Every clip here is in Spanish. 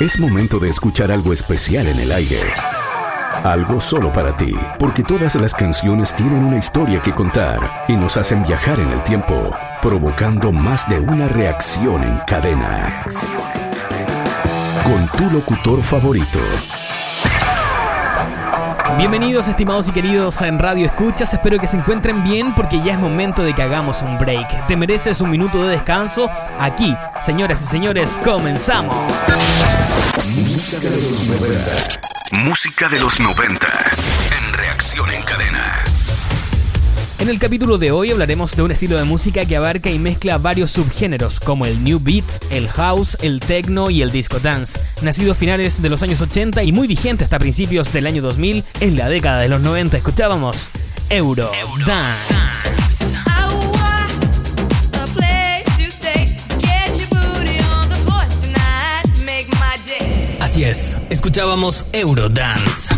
Es momento de escuchar algo especial en el aire. Algo solo para ti, porque todas las canciones tienen una historia que contar y nos hacen viajar en el tiempo, provocando más de una reacción en cadena. Con tu locutor favorito. Bienvenidos estimados y queridos en Radio Escuchas, espero que se encuentren bien porque ya es momento de que hagamos un break. Te mereces un minuto de descanso. Aquí, señoras y señores, comenzamos. Música de los 90. Música de los 90. En reacción en cadena. En el capítulo de hoy hablaremos de un estilo de música que abarca y mezcla varios subgéneros como el new beat, el house, el techno y el disco dance, nacido a finales de los años 80 y muy vigente hasta principios del año 2000. En la década de los 90 escuchábamos Euro, dance. escuchábamos Eurodance.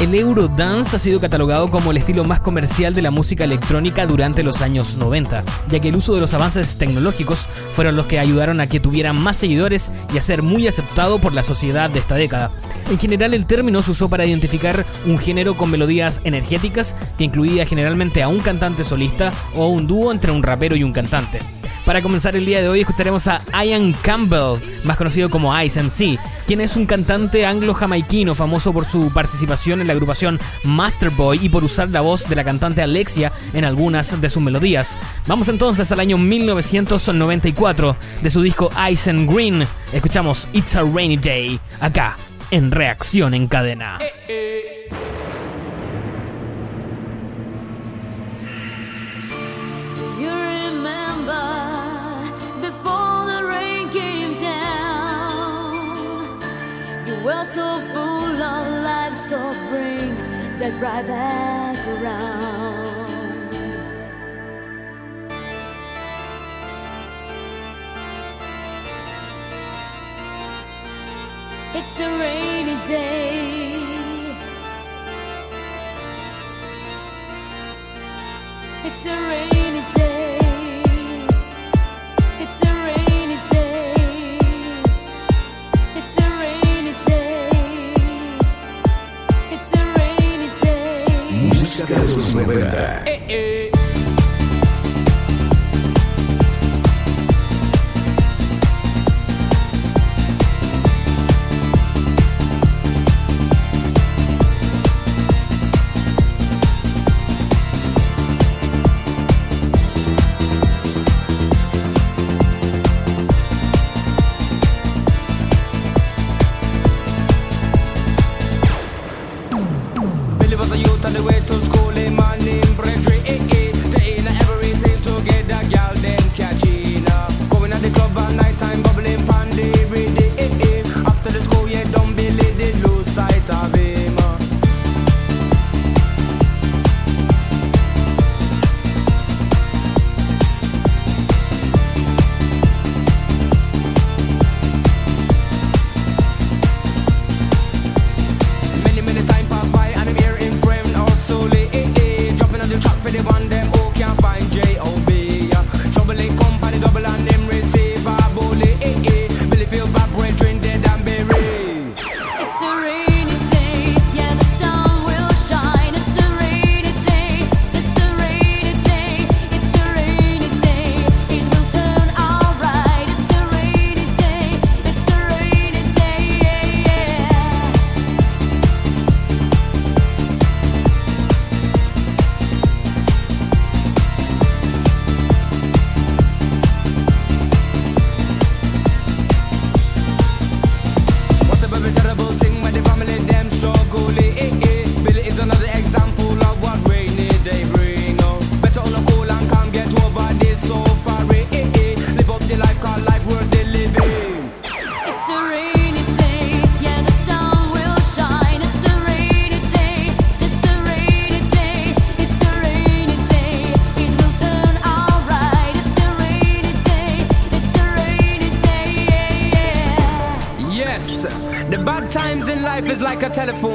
El Eurodance ha sido catalogado como el estilo más comercial de la música electrónica durante los años 90, ya que el uso de los avances tecnológicos fueron los que ayudaron a que tuviera más seguidores y a ser muy aceptado por la sociedad de esta década. En general el término se usó para identificar un género con melodías energéticas que incluía generalmente a un cantante solista o un dúo entre un rapero y un cantante. Para comenzar el día de hoy escucharemos a Ian Campbell, más conocido como Ice MC, quien es un cantante anglo-jamaiquino famoso por su participación en la agrupación Masterboy y por usar la voz de la cantante Alexia en algunas de sus melodías. Vamos entonces al año 1994 de su disco Ice and Green. Escuchamos It's a Rainy Day, acá, en Reacción en Cadena. You were so full of life, so bring that right back around. It's a rainy day. It's a rainy los 90.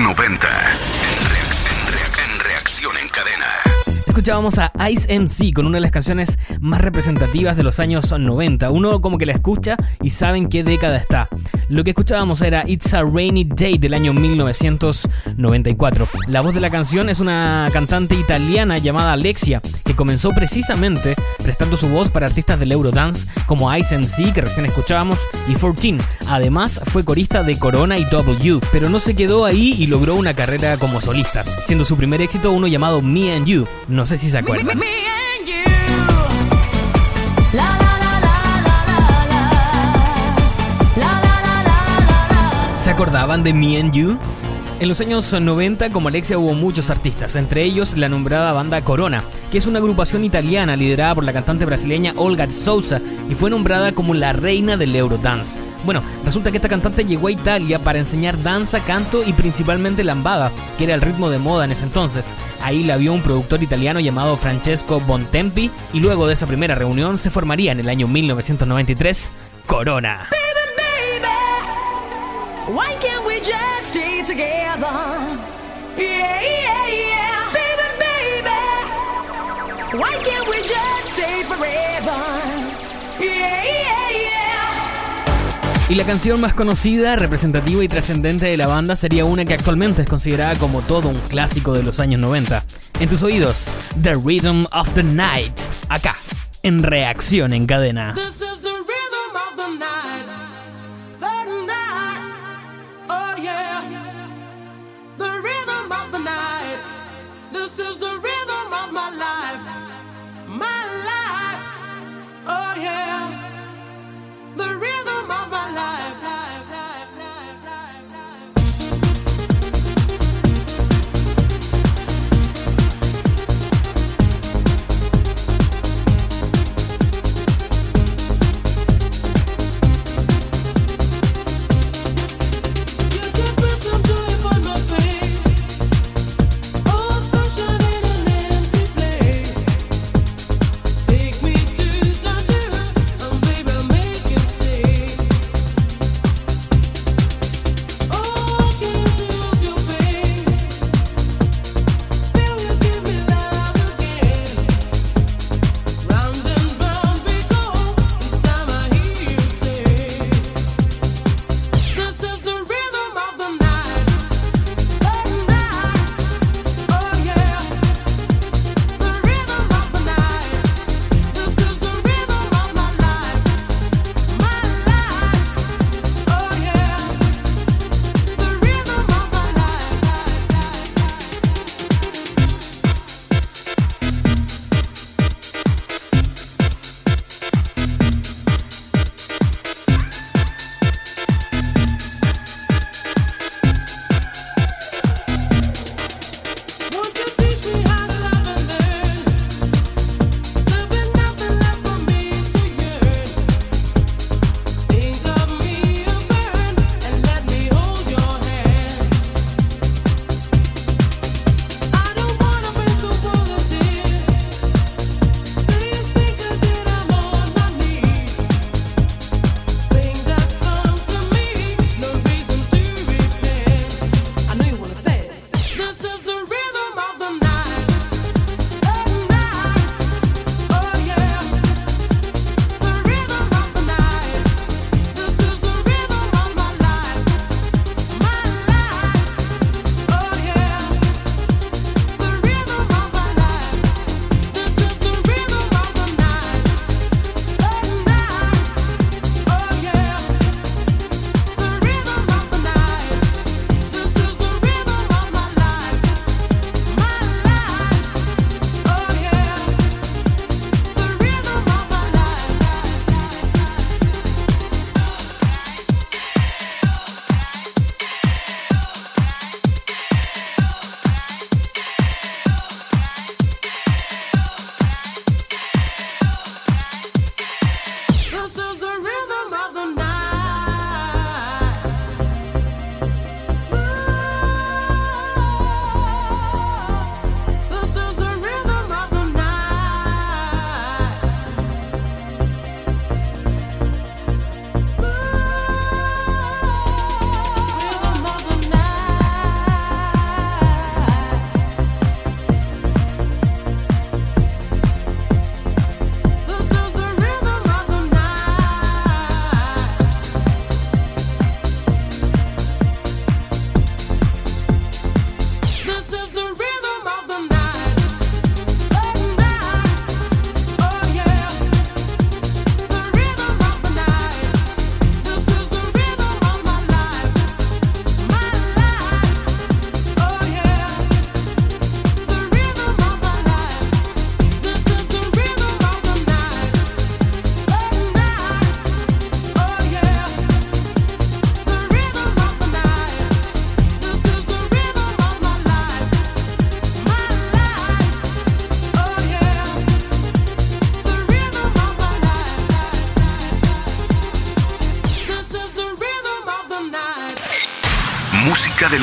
90. Escuchábamos a Ice MC con una de las canciones más representativas de los años 90. Uno como que la escucha y saben qué década está. Lo que escuchábamos era It's a Rainy Day del año 1994. La voz de la canción es una cantante italiana llamada Alexia, que comenzó precisamente prestando su voz para artistas del Eurodance como Ice MC, que recién escuchábamos, y 14. Además, fue corista de Corona y W, pero no se quedó ahí y logró una carrera como solista, siendo su primer éxito uno llamado Me and You. No sé si se acuerdan. ¿Se acordaban de Me and You? En los años 90, como Alexia, hubo muchos artistas, entre ellos la nombrada banda Corona, que es una agrupación italiana liderada por la cantante brasileña Olga Souza y fue nombrada como la reina del Eurodance. Bueno, resulta que esta cantante llegó a Italia para enseñar danza, canto y principalmente lambada, que era el ritmo de moda en ese entonces. Ahí la vio un productor italiano llamado Francesco Bontempi y luego de esa primera reunión se formaría en el año 1993 Corona. Why can't we just stay together? Yeah, yeah, yeah. Baby, baby, why can't we just stay forever? Yeah, yeah, yeah. Y la canción más conocida, representativa y trascendente de la banda sería una que actualmente es considerada como todo un clásico de los años 90. En tus oídos, The Rhythm of the Night, acá, en reacción en cadena. This is the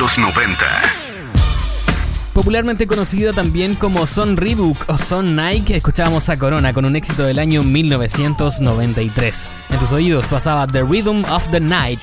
los 90. Popularmente conocida también como Son Reebok o Son Nike, escuchábamos a Corona con un éxito del año 1993. En tus oídos pasaba The Rhythm of the Night.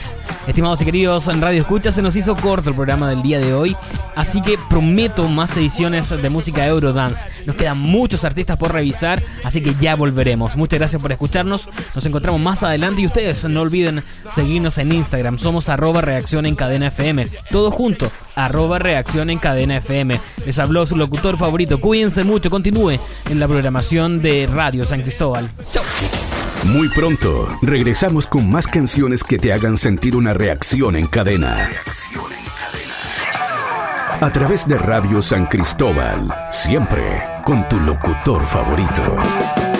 Estimados y queridos en Radio Escucha, se nos hizo corto el programa del día de hoy, así que prometo más ediciones de música Eurodance. Nos quedan muchos artistas por revisar, así que ya volveremos. Muchas gracias por escucharnos, nos encontramos más adelante y ustedes no olviden seguirnos en Instagram, somos arroba reacción en cadena FM, todo junto, arroba reacción en cadena FM. Les habló su locutor favorito, cuídense mucho, continúe en la programación de Radio San Cristóbal. Chau. Muy pronto regresamos con más canciones que te hagan sentir una reacción en cadena. A través de Radio San Cristóbal, siempre con tu locutor favorito.